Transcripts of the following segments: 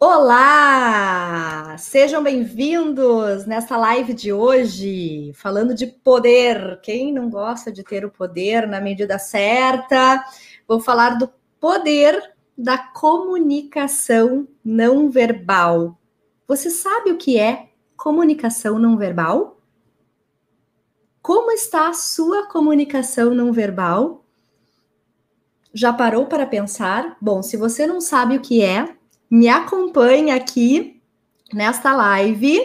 Olá! Sejam bem-vindos nessa live de hoje, falando de poder. Quem não gosta de ter o poder na medida certa? Vou falar do poder da comunicação não verbal. Você sabe o que é comunicação não verbal? Como está a sua comunicação não verbal? Já parou para pensar? Bom, se você não sabe o que é, me acompanhe aqui nesta live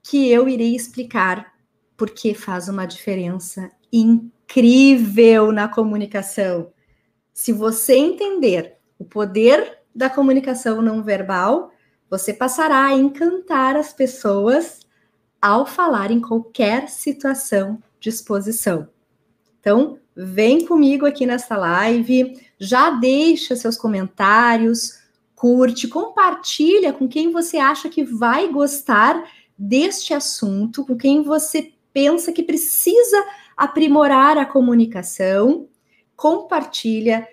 que eu irei explicar porque faz uma diferença incrível na comunicação. Se você entender o poder da comunicação não verbal, você passará a encantar as pessoas ao falar em qualquer situação de exposição. Então, vem comigo aqui nessa live, já deixa seus comentários, curte, compartilha com quem você acha que vai gostar deste assunto, com quem você pensa que precisa aprimorar a comunicação. Compartilha.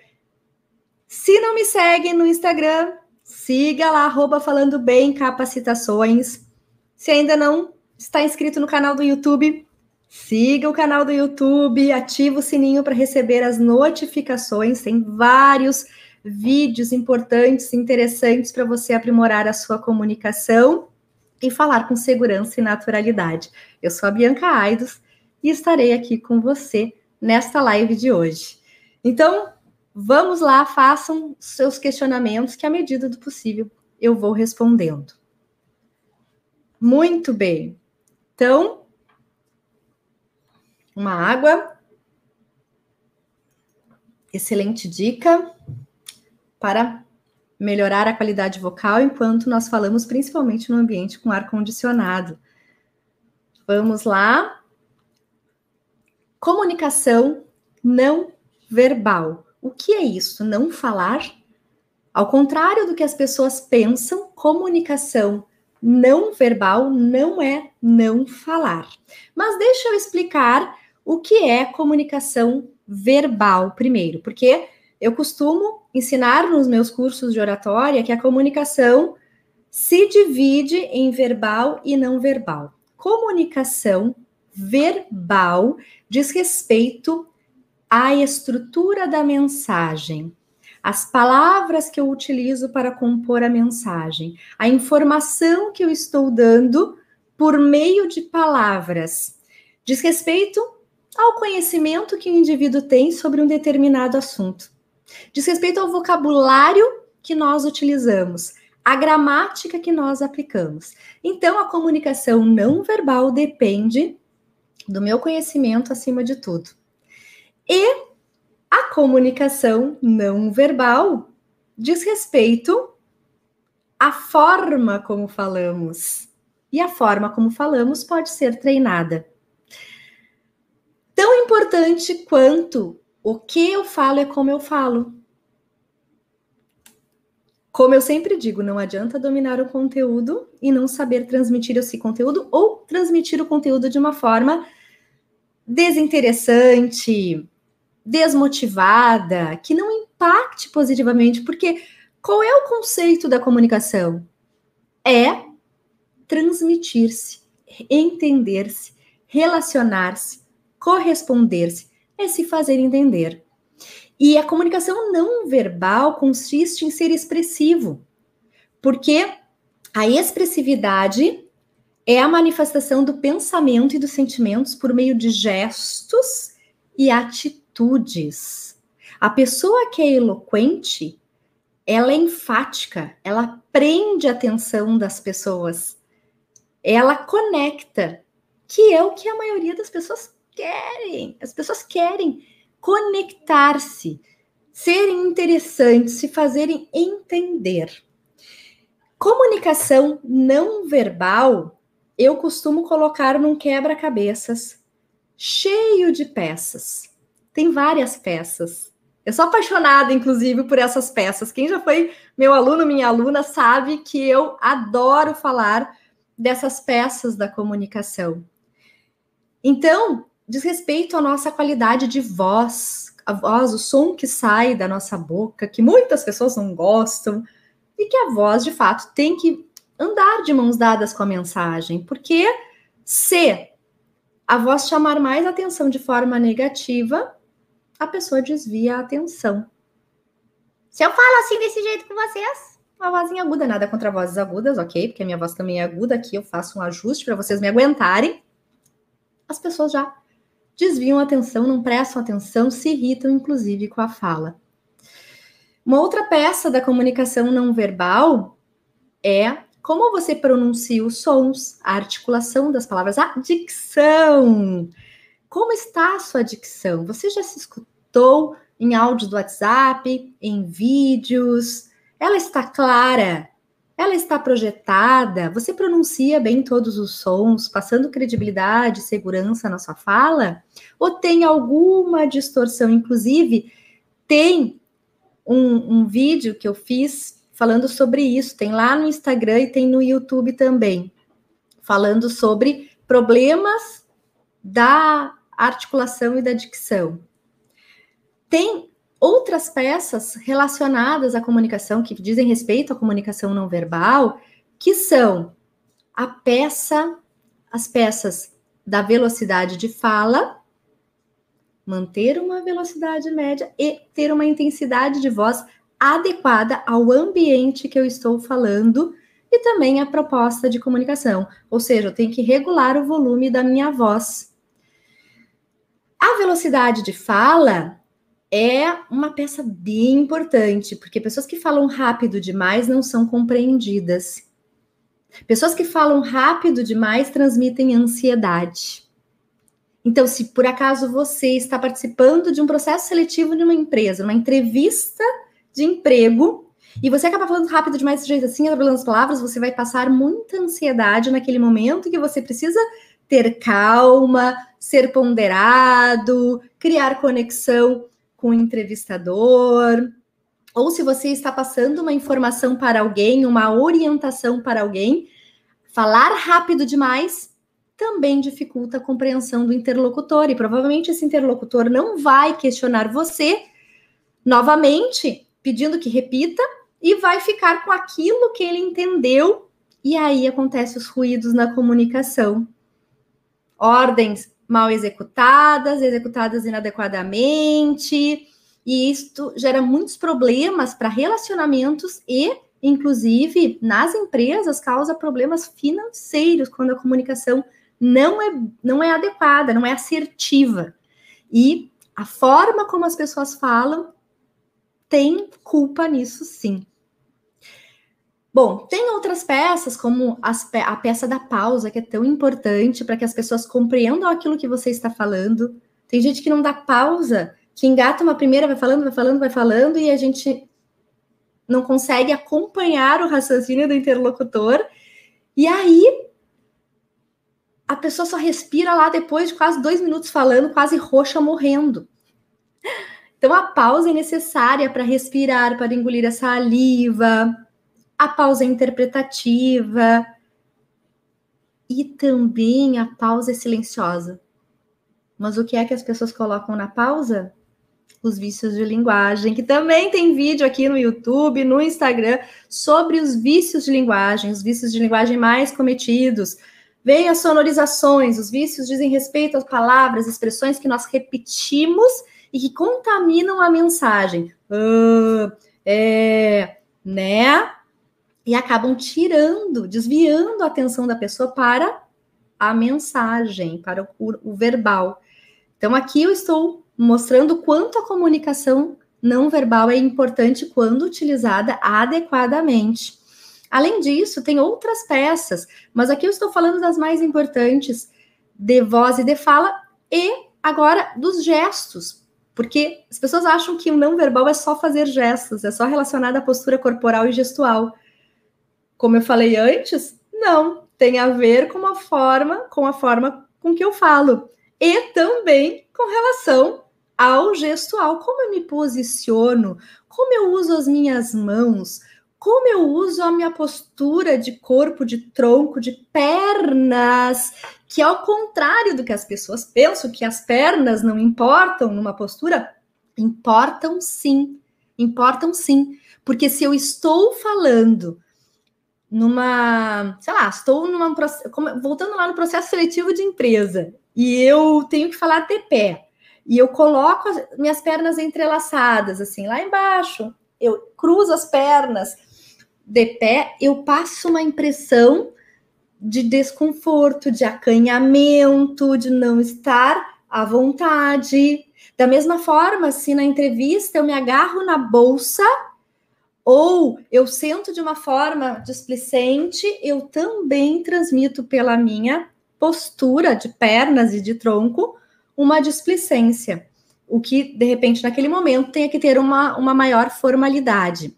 Se não me segue no Instagram, siga lá, arroba falando bem capacitações. Se ainda não está inscrito no canal do YouTube, siga o canal do YouTube, ativa o sininho para receber as notificações. Tem vários vídeos importantes, interessantes para você aprimorar a sua comunicação e falar com segurança e naturalidade. Eu sou a Bianca Aidos e estarei aqui com você nesta live de hoje. Então, vamos lá, façam seus questionamentos que à medida do possível eu vou respondendo. Muito bem. Então, uma água. Excelente dica para melhorar a qualidade vocal enquanto nós falamos principalmente no ambiente com ar condicionado. Vamos lá. Comunicação não verbal. O que é isso? Não falar? Ao contrário do que as pessoas pensam, comunicação não verbal não é não falar. Mas deixa eu explicar o que é comunicação verbal primeiro, porque eu costumo ensinar nos meus cursos de oratória que a comunicação se divide em verbal e não verbal. Comunicação verbal diz respeito à estrutura da mensagem, as palavras que eu utilizo para compor a mensagem, a informação que eu estou dando por meio de palavras. Diz respeito ao conhecimento que o indivíduo tem sobre um determinado assunto. Diz respeito ao vocabulário que nós utilizamos, a gramática que nós aplicamos. Então, a comunicação não verbal depende do meu conhecimento acima de tudo. E a comunicação não verbal diz respeito à forma como falamos. E a forma como falamos pode ser treinada. Tão importante quanto o que eu falo é como eu falo. Como eu sempre digo, não adianta dominar o conteúdo e não saber transmitir esse conteúdo ou transmitir o conteúdo de uma forma desinteressante, desmotivada, que não impacte positivamente, porque qual é o conceito da comunicação? É transmitir-se, entender-se, relacionar-se, corresponder-se é se fazer entender. E a comunicação não verbal consiste em ser expressivo, porque a expressividade é a manifestação do pensamento e dos sentimentos por meio de gestos e atitudes. A pessoa que é eloquente, ela é enfática, ela prende a atenção das pessoas, ela conecta, que é o que a maioria das pessoas querem, as pessoas querem conectar-se, serem interessantes, se fazerem entender. Comunicação não verbal, eu costumo colocar num quebra-cabeças cheio de peças. Tem várias peças. Eu sou apaixonada, inclusive, por essas peças. Quem já foi meu aluno, minha aluna, sabe que eu adoro falar dessas peças da comunicação. Então, diz respeito à nossa qualidade de voz, a voz, o som que sai da nossa boca, que muitas pessoas não gostam, e que a voz, de fato, tem que andar de mãos dadas com a mensagem, porque se a voz chamar mais atenção de forma negativa, a pessoa desvia a atenção. Se eu falo assim desse jeito com vocês, uma vozinha aguda, nada contra vozes agudas, ok? Porque a minha voz também é aguda, aqui eu faço um ajuste para vocês me aguentarem. As pessoas já desviam a atenção, não prestam atenção, se irritam, inclusive, com a fala. Uma outra peça da comunicação não verbal é como você pronuncia os sons, a articulação das palavras, a dicção. Como está a sua dicção? Você já se escutou em áudio do WhatsApp, em vídeos? Ela está clara? Ela está projetada? Você pronuncia bem todos os sons, passando credibilidade, segurança na sua fala? Ou tem alguma distorção? Inclusive, tem um, um vídeo que eu fiz falando sobre isso, tem lá no Instagram e tem no YouTube também, falando sobre problemas da articulação e da dicção. Tem outras peças relacionadas à comunicação que dizem respeito à comunicação não verbal, que são a peça, as peças da velocidade de fala, manter uma velocidade média e ter uma intensidade de voz adequada ao ambiente que eu estou falando e também a proposta de comunicação, ou seja, eu tenho que regular o volume da minha voz. A velocidade de fala é uma peça bem importante, porque pessoas que falam rápido demais não são compreendidas. Pessoas que falam rápido demais transmitem ansiedade. Então, se por acaso você está participando de um processo seletivo de uma empresa, uma entrevista de emprego, e você acaba falando rápido demais desse jeito assim, as palavras, você vai passar muita ansiedade naquele momento que você precisa ter calma, ser ponderado, criar conexão com o entrevistador, ou se você está passando uma informação para alguém, uma orientação para alguém, falar rápido demais também dificulta a compreensão do interlocutor e provavelmente esse interlocutor não vai questionar você novamente, pedindo que repita e vai ficar com aquilo que ele entendeu e aí acontecem os ruídos na comunicação. Ordens mal executadas, executadas inadequadamente, e isto gera muitos problemas para relacionamentos e, inclusive, nas empresas, causa problemas financeiros quando a comunicação não é, não é adequada, não é assertiva. E a forma como as pessoas falam tem culpa nisso, sim. Bom, tem outras peças, como a peça da pausa, que é tão importante para que as pessoas compreendam aquilo que você está falando. Tem gente que não dá pausa, que engata uma primeira, vai falando, vai falando, vai falando, e a gente não consegue acompanhar o raciocínio do interlocutor. E aí, a pessoa só respira lá depois de quase dois minutos falando, quase roxa, morrendo. Então, a pausa é necessária para respirar, para engolir a saliva, a pausa interpretativa e também a pausa silenciosa. Mas o que é que as pessoas colocam na pausa? Os vícios de linguagem, que também tem vídeo aqui no YouTube, no Instagram, sobre os vícios de linguagem, os vícios de linguagem mais cometidos. Vem as sonorizações, os vícios dizem respeito às palavras, expressões que nós repetimos e que contaminam a mensagem. Uh, é, né? E acabam tirando, desviando a atenção da pessoa para a mensagem, para o, o verbal. Então, aqui eu estou mostrando quanto a comunicação não verbal é importante quando utilizada adequadamente. Além disso, tem outras peças, mas aqui eu estou falando das mais importantes de voz e de fala e agora dos gestos, porque as pessoas acham que o não verbal é só fazer gestos, é só relacionado à postura corporal e gestual. Como eu falei antes, não, tem a ver com a forma, com a forma com que eu falo e também com relação ao gestual, como eu me posiciono, como eu uso as minhas mãos, como eu uso a minha postura de corpo, de tronco, de pernas, que ao contrário do que as pessoas pensam que as pernas não importam numa postura, importam sim. Importam sim, porque se eu estou falando numa, sei lá, estou numa voltando lá no processo seletivo de empresa e eu tenho que falar de pé e eu coloco as minhas pernas entrelaçadas assim lá embaixo, eu cruzo as pernas de pé, eu passo uma impressão de desconforto, de acanhamento, de não estar à vontade. Da mesma forma, se na entrevista eu me agarro na bolsa ou eu sento de uma forma displicente, eu também transmito pela minha postura de pernas e de tronco uma displicência, o que de repente naquele momento tem que ter uma, uma maior formalidade.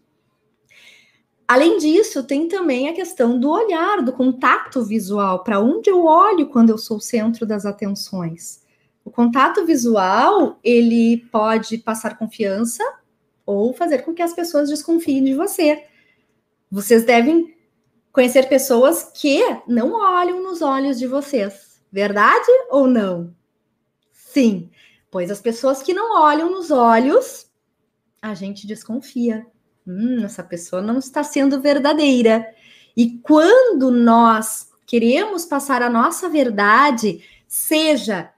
Além disso, tem também a questão do olhar, do contato visual, para onde eu olho quando eu sou o centro das atenções. O contato visual, ele pode passar confiança ou fazer com que as pessoas desconfiem de você. Vocês devem conhecer pessoas que não olham nos olhos de vocês. Verdade ou não? Sim, pois as pessoas que não olham nos olhos, a gente desconfia. Hum, essa pessoa não está sendo verdadeira. E quando nós queremos passar a nossa verdade, seja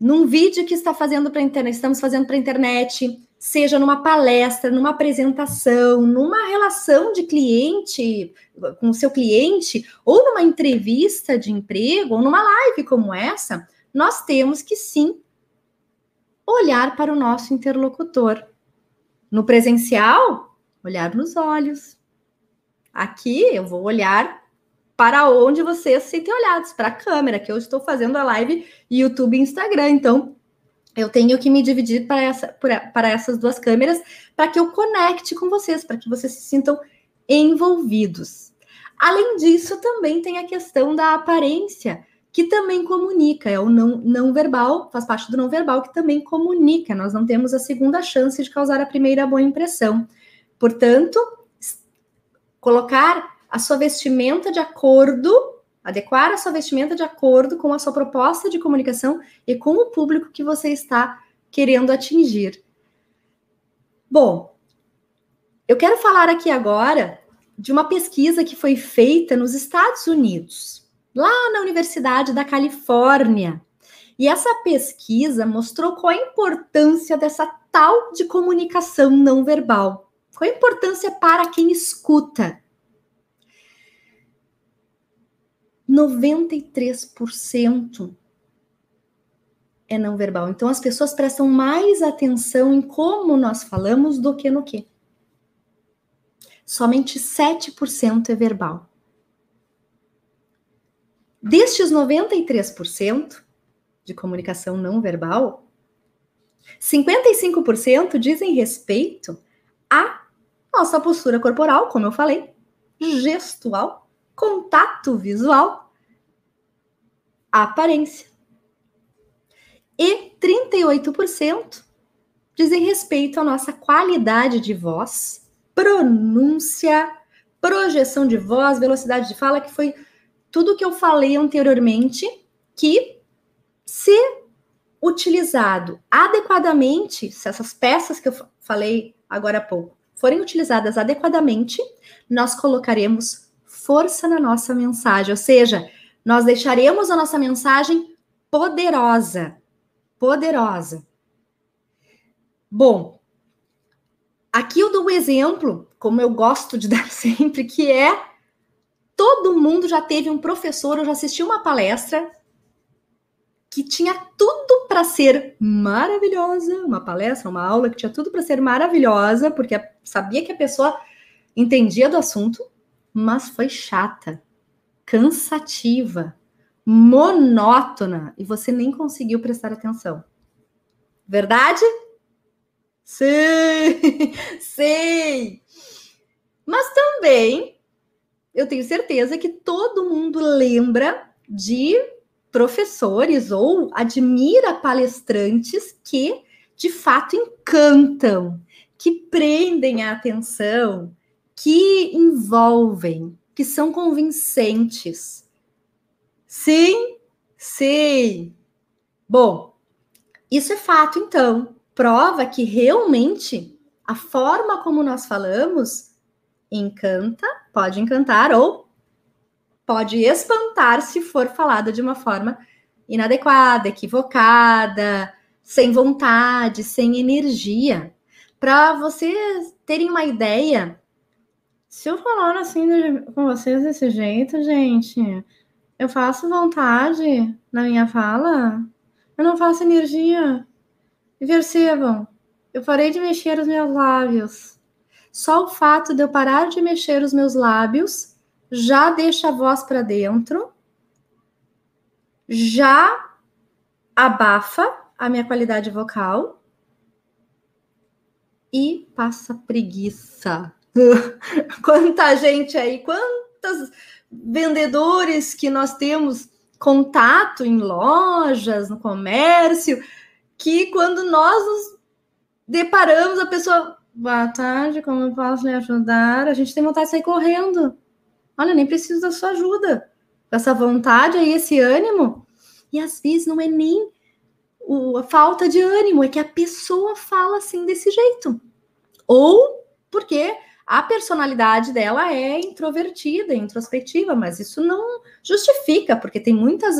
num vídeo que está fazendo para internet, estamos fazendo para a internet, seja numa palestra, numa apresentação, numa relação de cliente com o seu cliente, ou numa entrevista de emprego, ou numa live como essa, nós temos que sim olhar para o nosso interlocutor. No presencial, olhar nos olhos. Aqui eu vou olhar para onde vocês se sentem olhados, para a câmera, que eu estou fazendo a live YouTube e Instagram. Então, eu tenho que me dividir para, essa, para essas duas câmeras para que eu conecte com vocês, para que vocês se sintam envolvidos. Além disso, também tem a questão da aparência, que também comunica, é o não, não verbal, faz parte do não verbal, que também comunica. Nós não temos a segunda chance de causar a primeira boa impressão. Portanto, colocar a sua vestimenta de acordo, adequar a sua vestimenta de acordo com a sua proposta de comunicação e com o público que você está querendo atingir. Bom, eu quero falar aqui agora de uma pesquisa que foi feita nos Estados Unidos, lá na Universidade da Califórnia. E essa pesquisa mostrou qual a importância dessa tal de comunicação não verbal. Qual a importância para quem escuta? 93% é não verbal. Então as pessoas prestam mais atenção em como nós falamos do que no que. Somente 7% é verbal. Destes 93% de comunicação não verbal, 55% dizem respeito à nossa postura corporal, como eu falei, gestual contato visual, aparência. E 38% dizem respeito à nossa qualidade de voz, pronúncia, projeção de voz, velocidade de fala, que foi tudo que eu falei anteriormente, que se utilizado adequadamente, se essas peças que eu falei agora há pouco forem utilizadas adequadamente, nós colocaremos força na nossa mensagem, ou seja, nós deixaremos a nossa mensagem poderosa. Poderosa. Bom, aqui eu dou um exemplo, como eu gosto de dar sempre, que é todo mundo já teve um professor, eu já assisti uma palestra que tinha tudo para ser maravilhosa, uma palestra, uma aula que tinha tudo para ser maravilhosa, porque sabia que a pessoa entendia do assunto, mas foi chata, cansativa, monótona e você nem conseguiu prestar atenção. Verdade? Sim, sim. Mas também eu tenho certeza que todo mundo lembra de professores ou admira palestrantes que de fato encantam, que prendem a atenção, que envolvem, que são convincentes. Sim, sim. Bom, isso é fato, então. Prova que realmente a forma como nós falamos encanta, pode encantar ou pode espantar se for falada de uma forma inadequada, equivocada, sem vontade, sem energia. Para vocês terem uma ideia, se eu falar assim com vocês desse jeito, gente, eu faço vontade na minha fala, eu não faço energia. E percebam, eu parei de mexer os meus lábios. Só o fato de eu parar de mexer os meus lábios já deixa a voz para dentro, já abafa a minha qualidade vocal e passa preguiça. Quanta gente aí, quantos vendedores que nós temos contato em lojas, no comércio, que quando nós nos deparamos, a pessoa, boa tarde, como eu posso lhe ajudar? A gente tem vontade de sair correndo. Olha, nem preciso da sua ajuda. Essa vontade aí, esse ânimo. E às vezes não é nem o, a falta de ânimo, é que a pessoa fala assim desse jeito. Ou porque a personalidade dela é introvertida, introspectiva, mas isso não justifica, porque tem muitas,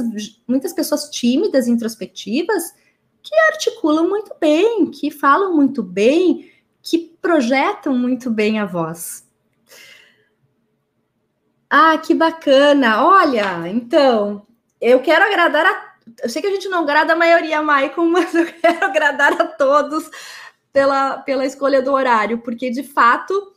muitas pessoas tímidas, introspectivas, que articulam muito bem, que falam muito bem, que projetam muito bem a voz. Ah, que bacana! Olha, então, eu quero agradar a. Eu sei que a gente não agrada a maioria, Maicon, mas eu quero agradar a todos pela, pela escolha do horário, porque de fato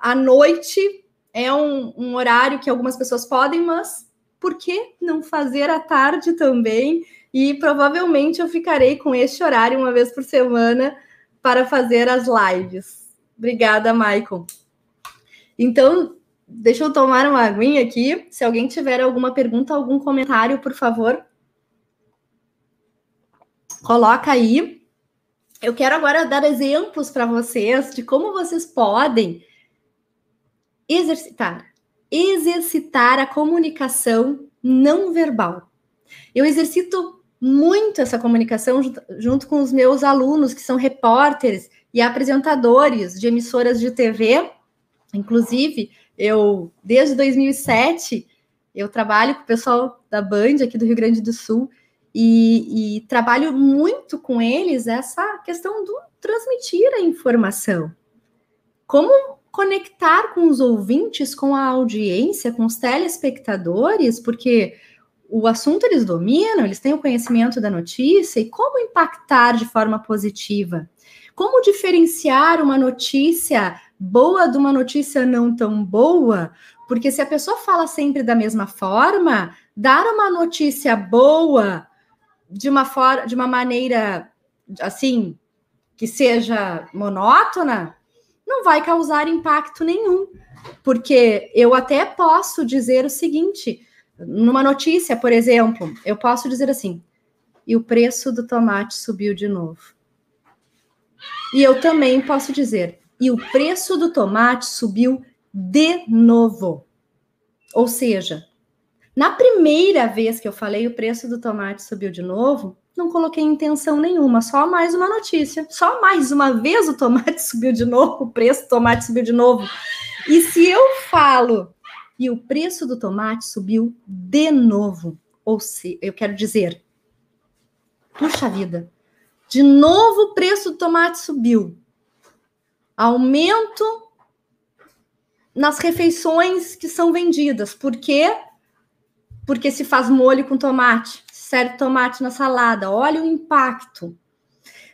a noite é um, um horário que algumas pessoas podem, mas por que não fazer à tarde também? E provavelmente eu ficarei com este horário uma vez por semana para fazer as lives. Obrigada, Michael. Então, deixa eu tomar uma aguinha aqui. Se alguém tiver alguma pergunta, algum comentário, por favor, coloca aí. Eu quero agora dar exemplos para vocês de como vocês podem exercitar, exercitar a comunicação não verbal. Eu exercito muito essa comunicação junto, junto com os meus alunos, que são repórteres e apresentadores de emissoras de TV. Inclusive, eu, desde 2007, eu trabalho com o pessoal da Band aqui do Rio Grande do Sul e, e trabalho muito com eles essa questão do transmitir a informação. Como conectar com os ouvintes, com a audiência, com os telespectadores, porque o assunto eles dominam, eles têm o conhecimento da notícia e como impactar de forma positiva. Como diferenciar uma notícia boa de uma notícia não tão boa? Porque se a pessoa fala sempre da mesma forma, dar uma notícia boa de uma forma, de uma maneira assim que seja monótona, não vai causar impacto nenhum. Porque eu até posso dizer o seguinte: numa notícia, por exemplo, eu posso dizer assim: e o preço do tomate subiu de novo. E eu também posso dizer: e o preço do tomate subiu de novo. Ou seja, na primeira vez que eu falei o preço do tomate subiu de novo, não coloquei intenção nenhuma, só mais uma notícia. Só mais uma vez o tomate subiu de novo, o preço do tomate subiu de novo. E se eu falo e o preço do tomate subiu de novo. Ou se, eu quero dizer, puxa vida, de novo o preço do tomate subiu. Aumento nas refeições que são vendidas. Por quê? Porque se faz molho com tomate, serve tomate na salada. Olha o impacto.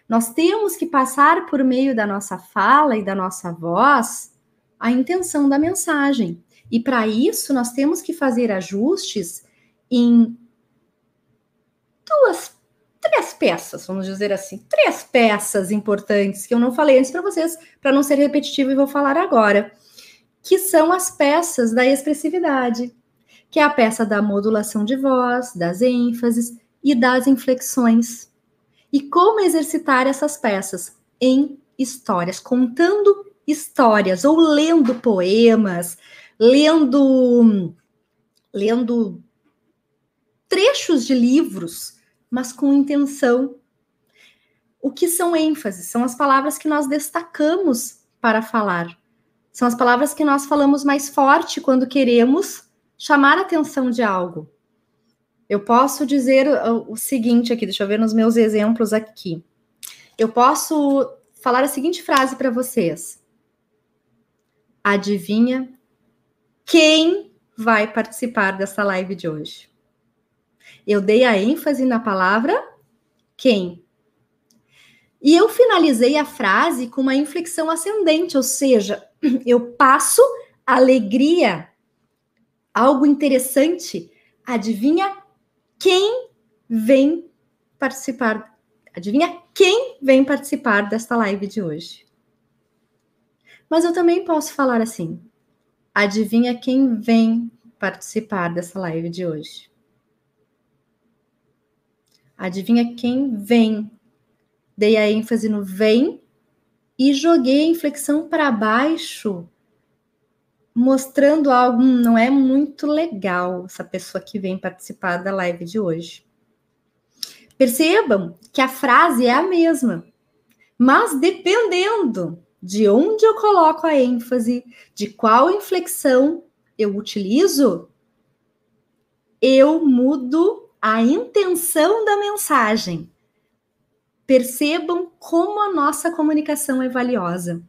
Nós temos que passar por meio da nossa fala e da nossa voz a intenção da mensagem. E para isso, nós temos que fazer ajustes em duas, três peças, vamos dizer assim, três peças importantes que eu não falei antes para vocês, para não ser repetitivo e vou falar agora, que são as peças da expressividade, que é a peça da modulação de voz, das ênfases e das inflexões. E como exercitar essas peças em histórias, contando histórias ou lendo poemas, lendo lendo trechos de livros, mas com intenção. o que são ênfases? São as palavras que nós destacamos para falar. São as palavras que nós falamos mais forte quando queremos chamar a atenção de algo. Eu posso dizer o seguinte aqui, deixa eu ver nos meus exemplos aqui. Eu posso falar a seguinte frase para vocês. Adivinha quem vai participar dessa live de hoje? Eu dei a ênfase na palavra quem. E eu finalizei a frase com uma inflexão ascendente, ou seja, eu passo alegria, algo interessante. Adivinha quem vem participar? Adivinha quem vem participar desta live de hoje? Mas eu também posso falar assim: adivinha quem vem participar dessa live de hoje? Adivinha quem vem dei a ênfase no vem e joguei a inflexão para baixo, mostrando algo hum, não é muito legal essa pessoa que vem participar da live de hoje. Percebam que a frase é a mesma, mas dependendo de onde eu coloco a ênfase, de qual inflexão eu utilizo, eu mudo a intenção da mensagem. Percebam como a nossa comunicação é valiosa.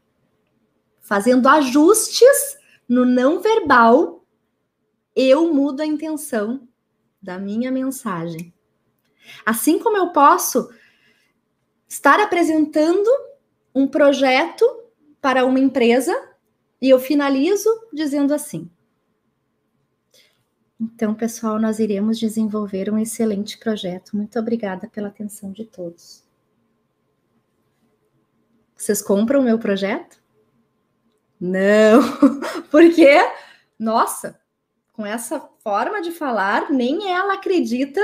Fazendo ajustes no não verbal, eu mudo a intenção da minha mensagem. Assim como eu posso estar apresentando um projeto para uma empresa e eu finalizo dizendo assim: então, pessoal, nós iremos desenvolver um excelente projeto. Muito obrigada pela atenção de todos. Vocês compram o meu projeto? Não, porque, nossa, com essa forma de falar, nem ela acredita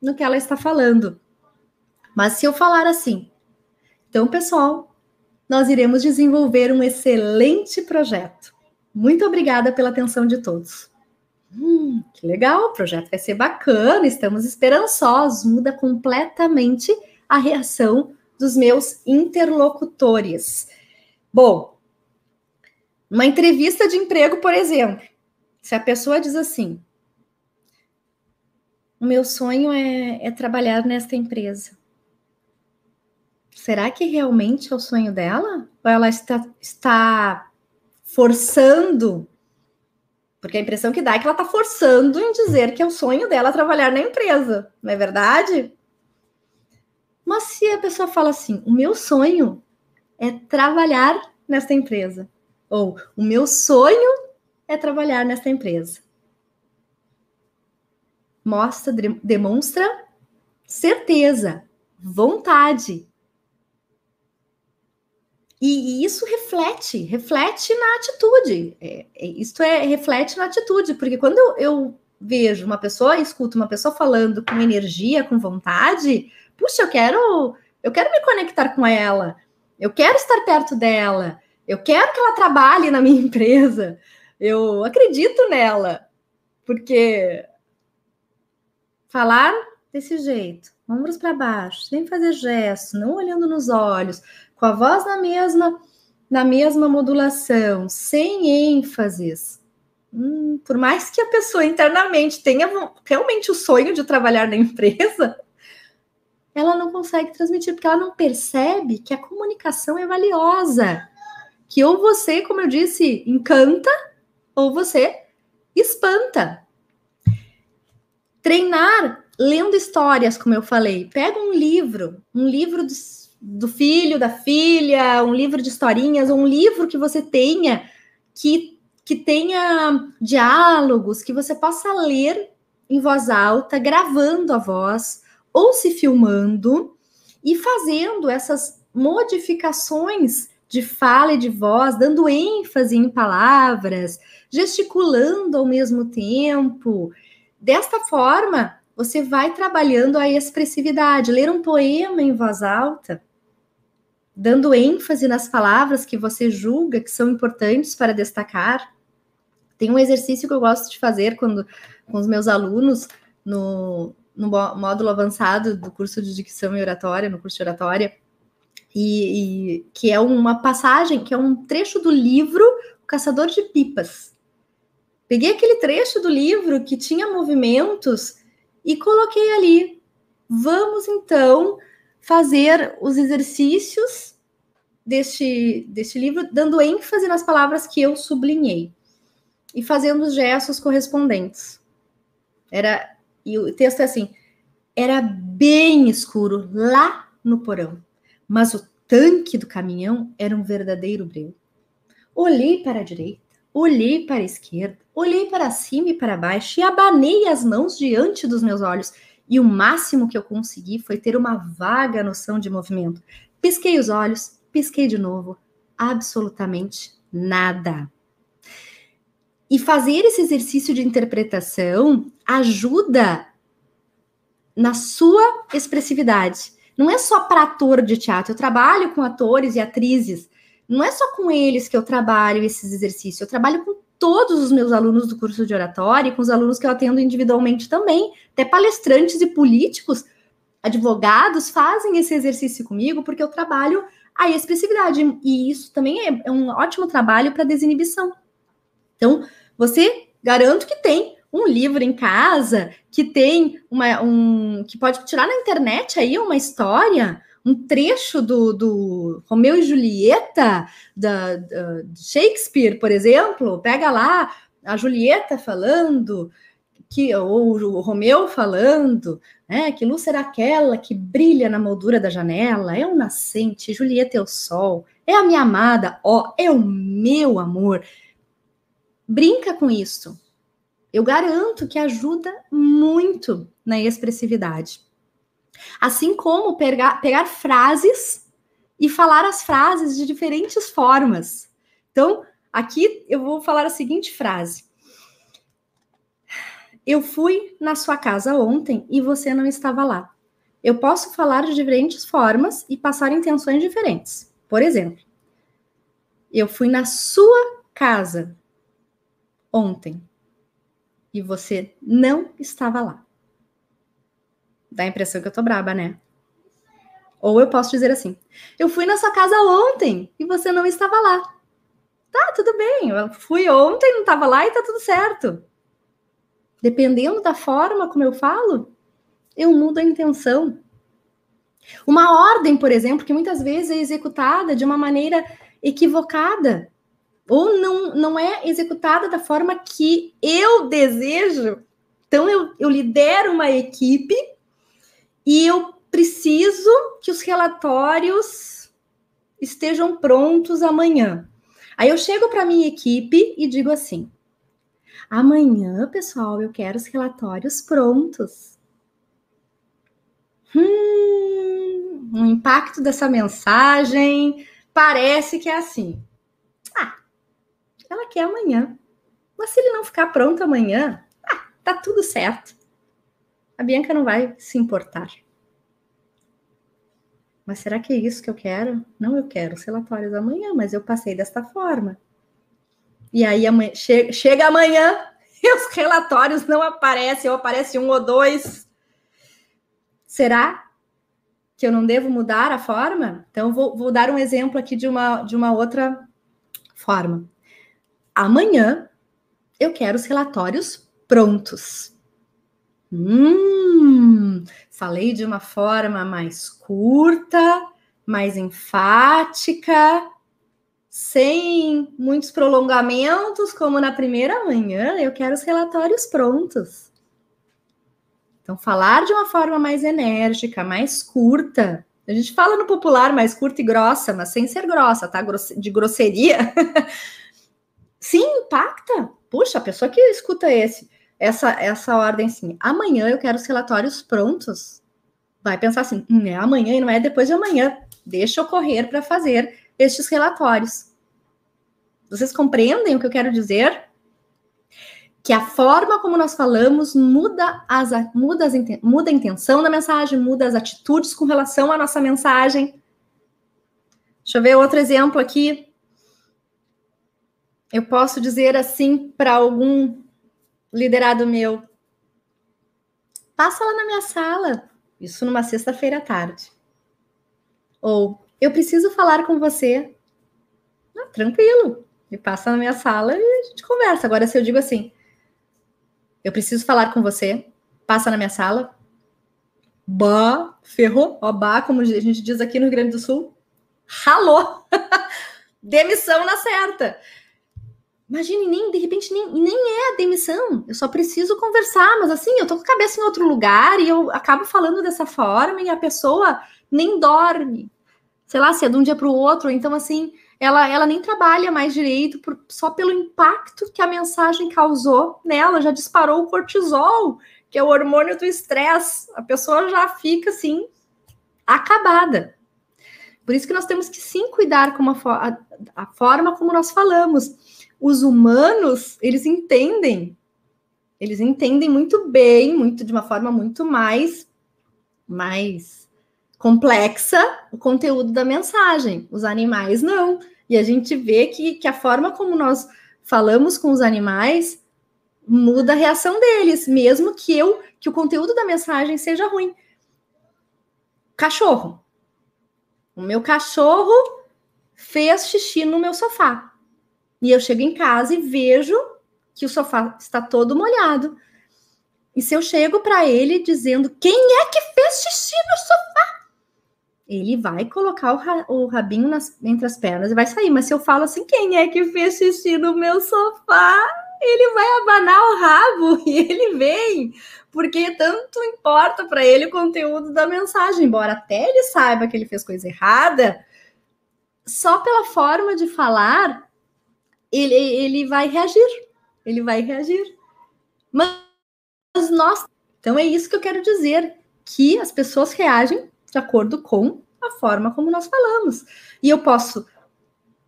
no que ela está falando. Mas se eu falar assim, então, pessoal, nós iremos desenvolver um excelente projeto. Muito obrigada pela atenção de todos. Hum, que legal, o projeto vai ser bacana, estamos esperançosos, muda completamente a reação dos meus interlocutores. Bom, uma entrevista de emprego, por exemplo, se a pessoa diz assim: o meu sonho é, é trabalhar nesta empresa. Será que realmente é o sonho dela? Ou ela está, está forçando? Porque a impressão que dá é que ela está forçando em dizer que é o sonho dela trabalhar na empresa, não é verdade? Mas se a pessoa fala assim, o meu sonho é trabalhar nesta empresa, ou o meu sonho é trabalhar nesta empresa, mostra, demonstra certeza, vontade. E, isso reflete, reflete na atitude. É, é, isto é, reflete na atitude, porque quando eu, eu vejo uma pessoa, escuto uma pessoa falando com energia, com vontade, puxa, eu quero, eu quero me conectar com ela, eu quero estar perto dela, eu quero que ela trabalhe na minha empresa, eu acredito nela, porque falar desse jeito, ombros para baixo, sem fazer gesto, não olhando nos olhos, com a voz na mesma na mesma modulação, sem ênfases. Hum, por mais que a pessoa internamente tenha realmente o sonho de trabalhar na empresa, ela não consegue transmitir, porque ela não percebe que a comunicação é valiosa. Que ou você, como eu disse, encanta, ou você espanta. Treinar lendo histórias, como eu falei. Pega um livro, um livro do, filho, da filha, um livro de historinhas, um livro que você tenha que, que tenha diálogos, que você possa ler em voz alta, gravando a voz ou se filmando e fazendo essas modificações de fala e de voz, dando ênfase em palavras, gesticulando ao mesmo tempo. Desta forma, você vai trabalhando a expressividade. Ler um poema em voz alta, dando ênfase nas palavras que você julga que são importantes para destacar. Tem um exercício que eu gosto de fazer quando com os meus alunos no, no módulo avançado do curso de dicção e oratória, no curso de oratória, e, e, que é uma passagem, que é um trecho do livro O Caçador de Pipas. Peguei aquele trecho do livro que tinha movimentos e coloquei ali. Vamos então fazer os exercícios deste, deste livro, dando ênfase nas palavras que eu sublinhei e fazendo os gestos correspondentes. Era e o texto é assim: era bem escuro lá no porão mas o tanque do caminhão era um verdadeiro breu. Olhei para a direita, olhei para a esquerda, olhei para cima e para baixo e abanei as mãos diante dos meus olhos. E o máximo que eu consegui foi ter uma vaga noção de movimento. Pisquei os olhos, pisquei de novo. Absolutamente nada. E fazer esse exercício de interpretação ajuda na sua expressividade. Não é só para ator de teatro, eu trabalho com atores e atrizes. Não é só com eles que eu trabalho esses exercícios, eu trabalho com todos os meus alunos do curso de oratória e com os alunos que eu atendo individualmente também. Até palestrantes e políticos, advogados fazem esse exercício comigo porque eu trabalho a expressividade. E isso também é, é um ótimo trabalho para desinibição. Então, você garanto que tem um livro em casa que tem uma, um que pode tirar na internet aí uma história, um trecho do, do Romeu e Julieta, da, da Shakespeare, por exemplo, pega lá a Julieta falando que ou o Romeu falando, né, que luz será aquela que brilha na moldura da janela, é o nascente, Julieta é o sol, é a minha amada, ó, é o meu amor. Brinca com isso eu garanto que ajuda muito na expressividade. Assim como pegar, pegar frases e falar as frases de diferentes formas. Então, aqui eu vou falar a seguinte frase. Eu fui na sua casa ontem e você não estava lá. Eu posso falar de diferentes formas e passar intenções diferentes. Por exemplo, eu fui na sua casa ontem e você não estava lá. Dá a impressão que eu tô braba, né? Ou eu posso dizer assim: eu fui na sua casa ontem e você não estava lá. Tá, tudo bem. Eu fui ontem, não estava lá e tá tudo certo. Dependendo da forma como eu falo, eu mudo a intenção. Uma ordem, por exemplo, que muitas vezes é executada de uma maneira equivocada ou não, não é executada da forma que eu desejo. Então, eu, eu lidero uma equipe e eu preciso que os relatórios estejam prontos amanhã. Aí eu chego para minha equipe e digo assim: amanhã, pessoal, eu quero os relatórios prontos. Hum, o impacto dessa mensagem parece que é assim. Ela quer amanhã. Mas se ele não ficar pronto amanhã, ah, tá tudo certo. A Bianca não vai se importar. Mas será que é isso que eu quero? Não, eu quero os relatórios amanhã, mas eu passei desta forma. E aí amanhã, che chega amanhã e os relatórios não aparecem, ou aparece um ou dois. Será que eu não devo mudar a forma? Então, vou, vou dar um exemplo aqui de uma, de uma outra forma amanhã eu quero os relatórios prontos. Hum, falei de uma forma mais curta, mais enfática, sem muitos prolongamentos, como na primeira manhã, eu quero os relatórios prontos. Então, falar de uma forma mais enérgica, mais curta. A gente fala no popular mais curta e grossa, mas sem ser grossa, tá? De grosseria. Sim, impacta. Puxa, a pessoa que escuta esse, essa, essa ordem assim, amanhã eu quero os relatórios prontos, vai pensar assim, hum, é amanhã e não é depois de amanhã. Deixa eu correr para fazer estes relatórios. Vocês compreendem o que eu quero dizer? Que a forma como nós falamos muda, as, muda, as, muda a intenção da mensagem, muda as atitudes com relação à nossa mensagem. Deixa eu ver outro exemplo aqui eu posso dizer assim para algum liderado meu: passa lá na minha sala, isso numa sexta-feira à tarde. Ou Eu preciso falar com você. Ah, tranquilo. Me passa na minha sala e a gente conversa. Agora, se eu digo assim, eu preciso falar com você, passa na minha sala. Bah, ferrou. Ó, bah, como a gente diz aqui no Rio Grande do Sul. Ralou. Demissão na certa. Imagine, nem, de repente nem, nem é a demissão. Eu só preciso conversar, mas assim, eu tô com a cabeça em outro lugar e eu acabo falando dessa forma e a pessoa nem dorme. Sei lá, se é de um dia para o outro. Então, assim, ela, ela nem trabalha mais direito por, só pelo impacto que a mensagem causou nela, já disparou o cortisol, que é o hormônio do estresse. A pessoa já fica assim, acabada. Por isso que nós temos que sim cuidar com a, a, a forma como nós falamos. Os humanos, eles entendem, eles entendem muito bem, muito de uma forma muito mais, mais complexa o conteúdo da mensagem. Os animais não. E a gente vê que, que a forma como nós falamos com os animais muda a reação deles, mesmo que eu que o conteúdo da mensagem seja ruim. Cachorro. O meu cachorro fez xixi no meu sofá. E eu chego em casa e vejo que o sofá está todo molhado. E se eu chego para ele dizendo quem é que fez xixi no sofá, ele vai colocar o, ra o rabinho nas, entre as pernas e vai sair. Mas se eu falo assim, quem é que fez xixi no meu sofá? Ele vai abanar o rabo e ele vem, porque tanto importa para ele o conteúdo da mensagem, embora até ele saiba que ele fez coisa errada, só pela forma de falar, ele, ele vai reagir. Ele vai reagir. Mas nós. Então é isso que eu quero dizer: que as pessoas reagem de acordo com a forma como nós falamos. E eu posso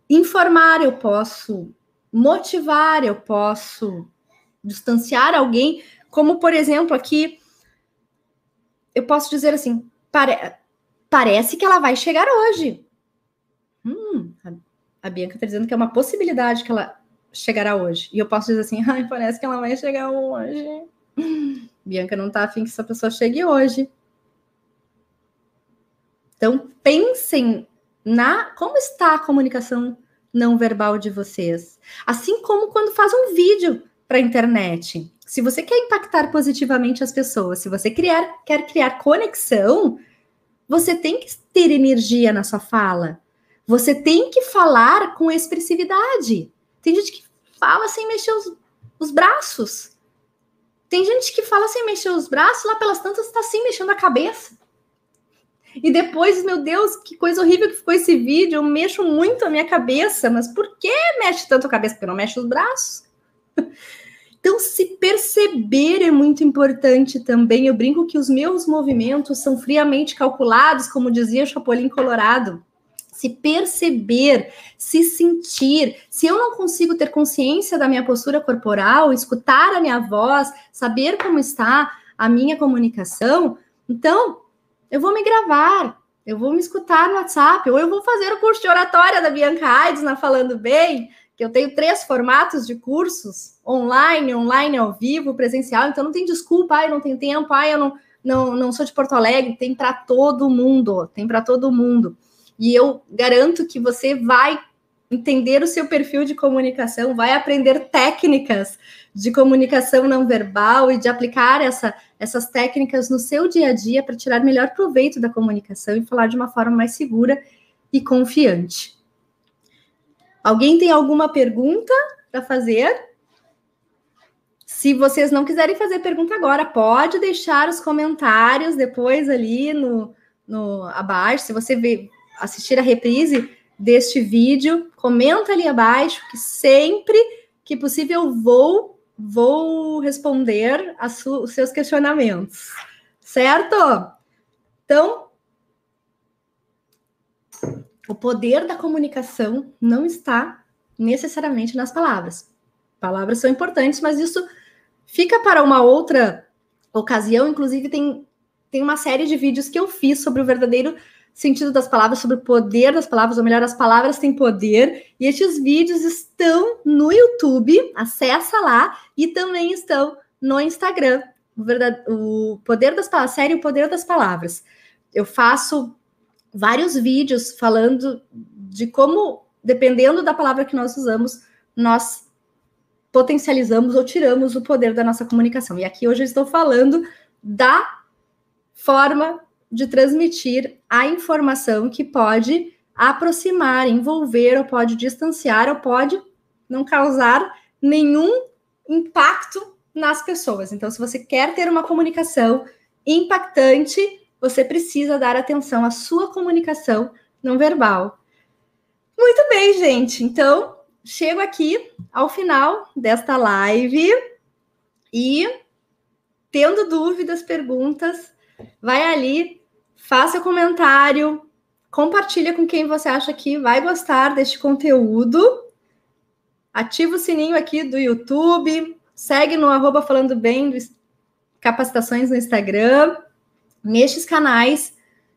informar, eu posso motivar, eu posso distanciar alguém, como por exemplo aqui, eu posso dizer assim: pare parece que ela vai chegar hoje. A, a Bianca está dizendo que é uma possibilidade que ela chegará hoje. E eu posso dizer assim: ai, parece que ela vai chegar hoje. Bianca não está afim que essa pessoa chegue hoje. Então, pensem na como está a comunicação não verbal de vocês. Assim como quando faz um vídeo para a internet. Se você quer impactar positivamente as pessoas, se você criar, quer criar conexão, você tem que ter energia na sua fala. Você tem que falar com expressividade. Tem gente que fala sem mexer os, os braços. Tem gente que fala sem mexer os braços, lá pelas tantas está assim mexendo a cabeça. E depois, meu Deus, que coisa horrível que ficou esse vídeo. Eu mexo muito a minha cabeça, mas por que mexe tanto a cabeça? Porque não mexe os braços. Então, se perceber é muito importante também. Eu brinco que os meus movimentos são friamente calculados, como dizia Chapolin Colorado. Se perceber, se sentir. Se eu não consigo ter consciência da minha postura corporal, escutar a minha voz, saber como está a minha comunicação, então eu vou me gravar, eu vou me escutar no WhatsApp, ou eu vou fazer o curso de oratória da Bianca Aides na Falando Bem, que eu tenho três formatos de cursos, online, online ao vivo, presencial, então não tem desculpa, ai, eu não tenho tempo, ai, eu não, não, não sou de Porto Alegre, tem para todo mundo, tem para todo mundo. E eu garanto que você vai entender o seu perfil de comunicação, vai aprender técnicas de comunicação não verbal e de aplicar essa, essas técnicas no seu dia a dia para tirar melhor proveito da comunicação e falar de uma forma mais segura e confiante. Alguém tem alguma pergunta para fazer? Se vocês não quiserem fazer pergunta agora, pode deixar os comentários depois ali no, no abaixo. Se você vê, assistir a reprise, deste vídeo, comenta ali abaixo que sempre que possível vou vou responder os seus questionamentos, certo? Então, o poder da comunicação não está necessariamente nas palavras. Palavras são importantes, mas isso fica para uma outra ocasião. Inclusive, tem, tem uma série de vídeos que eu fiz sobre o verdadeiro sentido das palavras, sobre o poder das palavras, ou melhor, as palavras têm poder. E estes vídeos estão no YouTube, acessa lá, e também estão no Instagram. O, verdade, o poder das palavras, série O Poder das Palavras. Eu faço vários vídeos falando de como, dependendo da palavra que nós usamos, nós potencializamos ou tiramos o poder da nossa comunicação. E aqui hoje eu estou falando da forma de transmitir a informação que pode aproximar, envolver, ou pode distanciar, ou pode não causar nenhum impacto nas pessoas. Então, se você quer ter uma comunicação impactante, você precisa dar atenção à sua comunicação não verbal. Muito bem, gente. Então, chego aqui ao final desta live e tendo dúvidas, perguntas, vai ali, faça comentário, compartilha com quem você acha que vai gostar deste conteúdo. Ativa o sininho aqui do YouTube, segue no arroba falando bem do capacitações no Instagram. Nestes canais,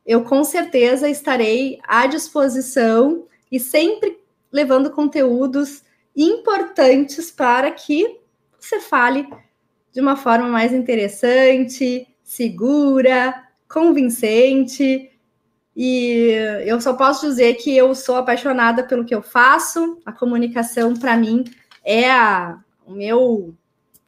eu com certeza estarei à disposição e sempre levando conteúdos importantes para que você fale de uma forma mais interessante, segura, convincente. E eu só posso dizer que eu sou apaixonada pelo que eu faço. A comunicação, para mim, é a, o, meu,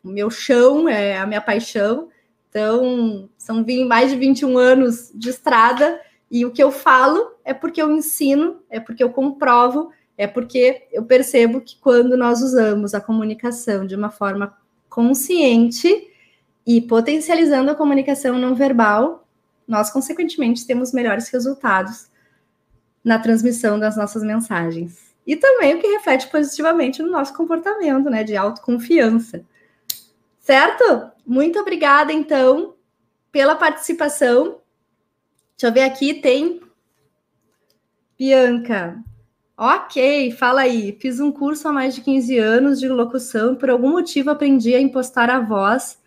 o meu chão, é a minha paixão. Então, são mais de 21 anos de estrada. E o que eu falo é porque eu ensino, é porque eu comprovo, é porque eu percebo que quando nós usamos a comunicação de uma forma consciente e potencializando a comunicação não verbal, nós, consequentemente, temos melhores resultados na transmissão das nossas mensagens. E também o que reflete positivamente no nosso comportamento, né, de autoconfiança. Certo? Muito obrigada, então, pela participação. Deixa eu ver aqui, tem Bianca. Ok, fala aí. Fiz um curso há mais de 15 anos de locução. Por algum motivo aprendi a impostar a voz.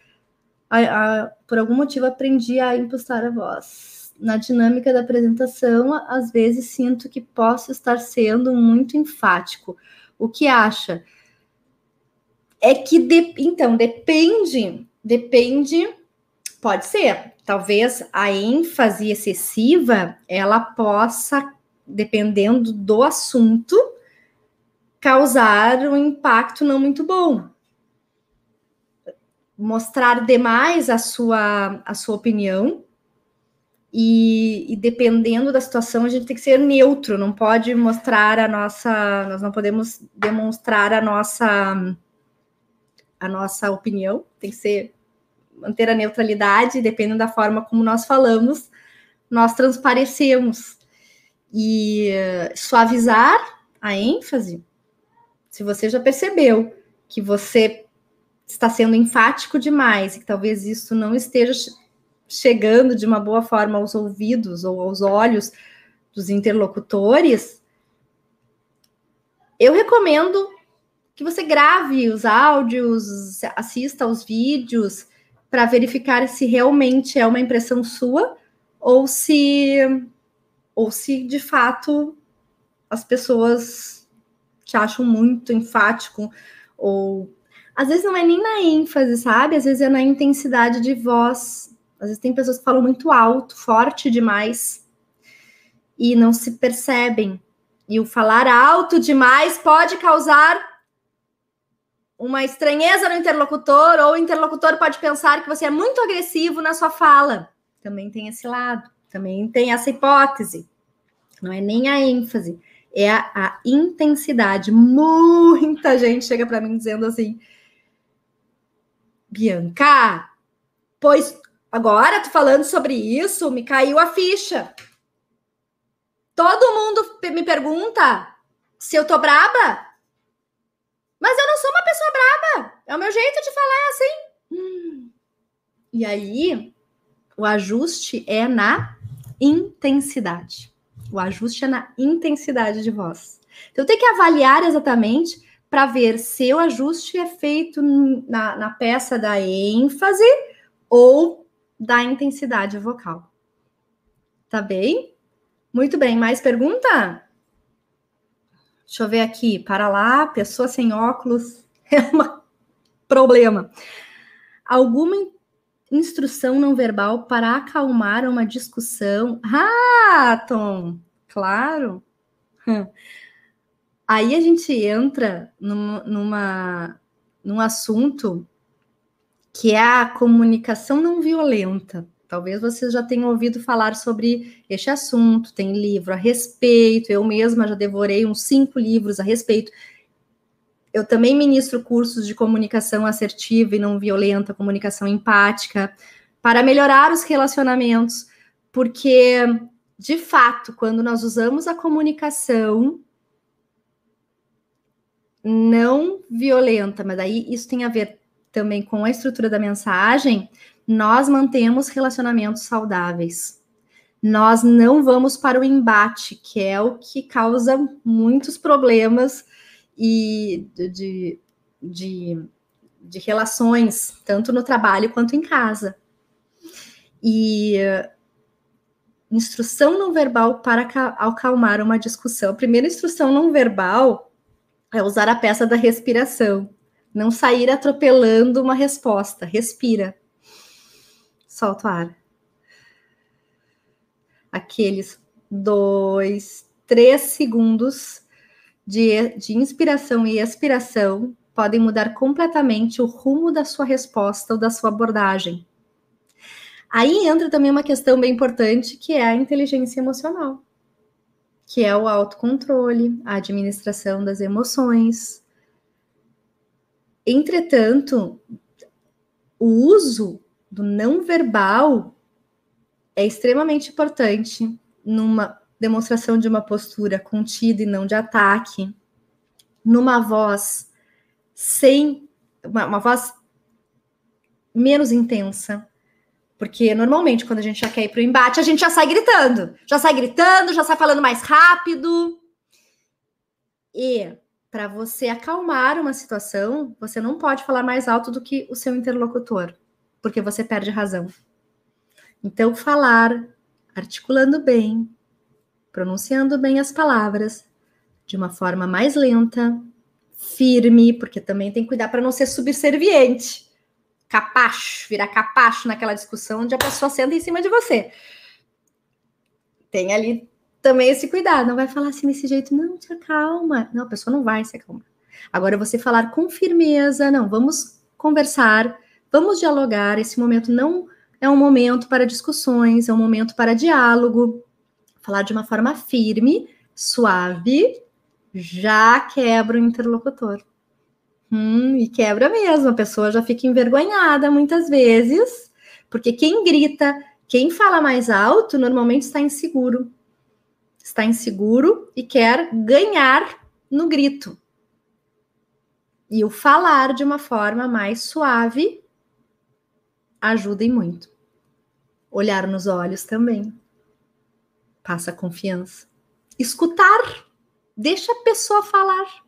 A, a, por algum motivo aprendi a impostar a voz. Na dinâmica da apresentação, às vezes sinto que posso estar sendo muito enfático. O que acha? É que, de, então, depende, depende, pode ser. Talvez a ênfase excessiva, ela possa dependendo do assunto, causar um impacto não muito bom. Mostrar demais a sua, a sua opinião, e, e, dependendo da situação, a gente tem que ser neutro, não pode mostrar a nossa, nós não podemos demonstrar a nossa a nossa opinião, tem que ser manter a neutralidade, dependendo da forma como nós falamos, nós transparecemos. E suavizar a ênfase. Se você já percebeu que você está sendo enfático demais e que talvez isso não esteja chegando de uma boa forma aos ouvidos ou aos olhos dos interlocutores, eu recomendo que você grave os áudios, assista aos vídeos para verificar se realmente é uma impressão sua ou se ou se de fato as pessoas te acham muito enfático, ou às vezes não é nem na ênfase, sabe? Às vezes é na intensidade de voz. Às vezes tem pessoas que falam muito alto, forte demais, e não se percebem. E o falar alto demais pode causar uma estranheza no interlocutor, ou o interlocutor pode pensar que você é muito agressivo na sua fala. Também tem esse lado. Também tem essa hipótese. Não é nem a ênfase, é a, a intensidade. Muita gente chega para mim dizendo assim: Bianca, pois agora tu falando sobre isso, me caiu a ficha. Todo mundo me pergunta se eu tô braba. Mas eu não sou uma pessoa braba. É o meu jeito de falar assim. Hum. E aí, o ajuste é na intensidade. O ajuste é na intensidade de voz. Então, tem que avaliar exatamente para ver se o ajuste é feito na, na peça da ênfase ou da intensidade vocal. Tá bem? Muito bem. Mais pergunta? Deixa eu ver aqui. Para lá, pessoa sem óculos é um problema. Alguma instrução não verbal para acalmar uma discussão. Ah, Tom, claro. Aí a gente entra numa, numa, num assunto que é a comunicação não violenta. Talvez vocês já tenham ouvido falar sobre este assunto, tem livro a respeito, eu mesma já devorei uns cinco livros a respeito. Eu também ministro cursos de comunicação assertiva e não violenta, comunicação empática, para melhorar os relacionamentos, porque, de fato, quando nós usamos a comunicação não violenta, mas aí isso tem a ver também com a estrutura da mensagem, nós mantemos relacionamentos saudáveis. Nós não vamos para o embate, que é o que causa muitos problemas e de, de, de relações, tanto no trabalho quanto em casa. E instrução não verbal para acalmar uma discussão. A primeira instrução não verbal é usar a peça da respiração. Não sair atropelando uma resposta. Respira. Solta o ar. Aqueles dois, três segundos de, de inspiração e expiração podem mudar completamente o rumo da sua resposta ou da sua abordagem. Aí entra também uma questão bem importante, que é a inteligência emocional, que é o autocontrole, a administração das emoções. Entretanto, o uso do não verbal é extremamente importante numa demonstração de uma postura contida e não de ataque, numa voz sem uma, uma voz menos intensa, porque normalmente quando a gente já quer ir para o embate, a gente já sai gritando, já sai gritando, já sai falando mais rápido. E para você acalmar uma situação, você não pode falar mais alto do que o seu interlocutor, porque você perde razão. Então, falar, articulando bem, pronunciando bem as palavras de uma forma mais lenta, firme, porque também tem que cuidar para não ser subserviente. Capacho, virar capacho naquela discussão onde a pessoa senta em cima de você. Tem ali também esse cuidado, não vai falar assim desse jeito, não, te acalma. Não, a pessoa não vai se acalmar. Agora você falar com firmeza, não, vamos conversar, vamos dialogar. Esse momento não é um momento para discussões, é um momento para diálogo falar de uma forma firme, suave, já quebra o interlocutor. Hum, e quebra mesmo, a pessoa já fica envergonhada muitas vezes, porque quem grita, quem fala mais alto, normalmente está inseguro. Está inseguro e quer ganhar no grito. E o falar de uma forma mais suave ajuda e muito. Olhar nos olhos também passa confiança. Escutar, deixa a pessoa falar,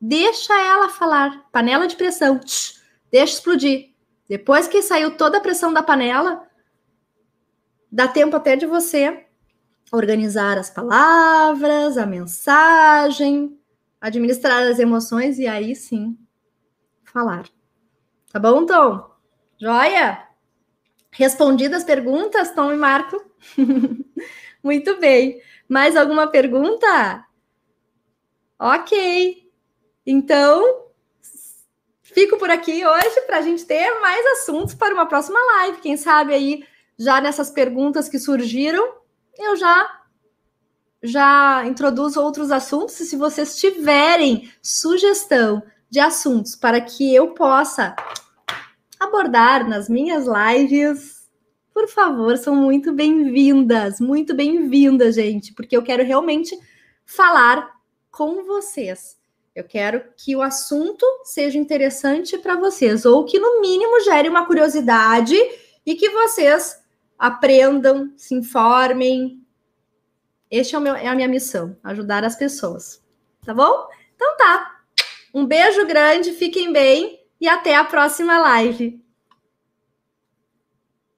deixa ela falar. Panela de pressão, tch, deixa explodir. Depois que saiu toda a pressão da panela, dá tempo até de você organizar as palavras, a mensagem, administrar as emoções e aí sim falar. Tá bom, Tom? Joia? Respondidas as perguntas, Tom e Marco? Muito bem. Mais alguma pergunta? Ok. Então, fico por aqui hoje para a gente ter mais assuntos para uma próxima live. Quem sabe aí, já nessas perguntas que surgiram, eu já já introduzo outros assuntos. E se vocês tiverem sugestão de assuntos para que eu possa abordar nas minhas lives, por favor, são muito bem-vindas, muito bem-vindas, gente, porque eu quero realmente falar com vocês. Eu quero que o assunto seja interessante para vocês, ou que no mínimo gere uma curiosidade e que vocês aprendam, se informem. Este é, meu, é a minha missão, ajudar as pessoas. Tá bom? Então tá. Um beijo grande, fiquem bem e até a próxima live.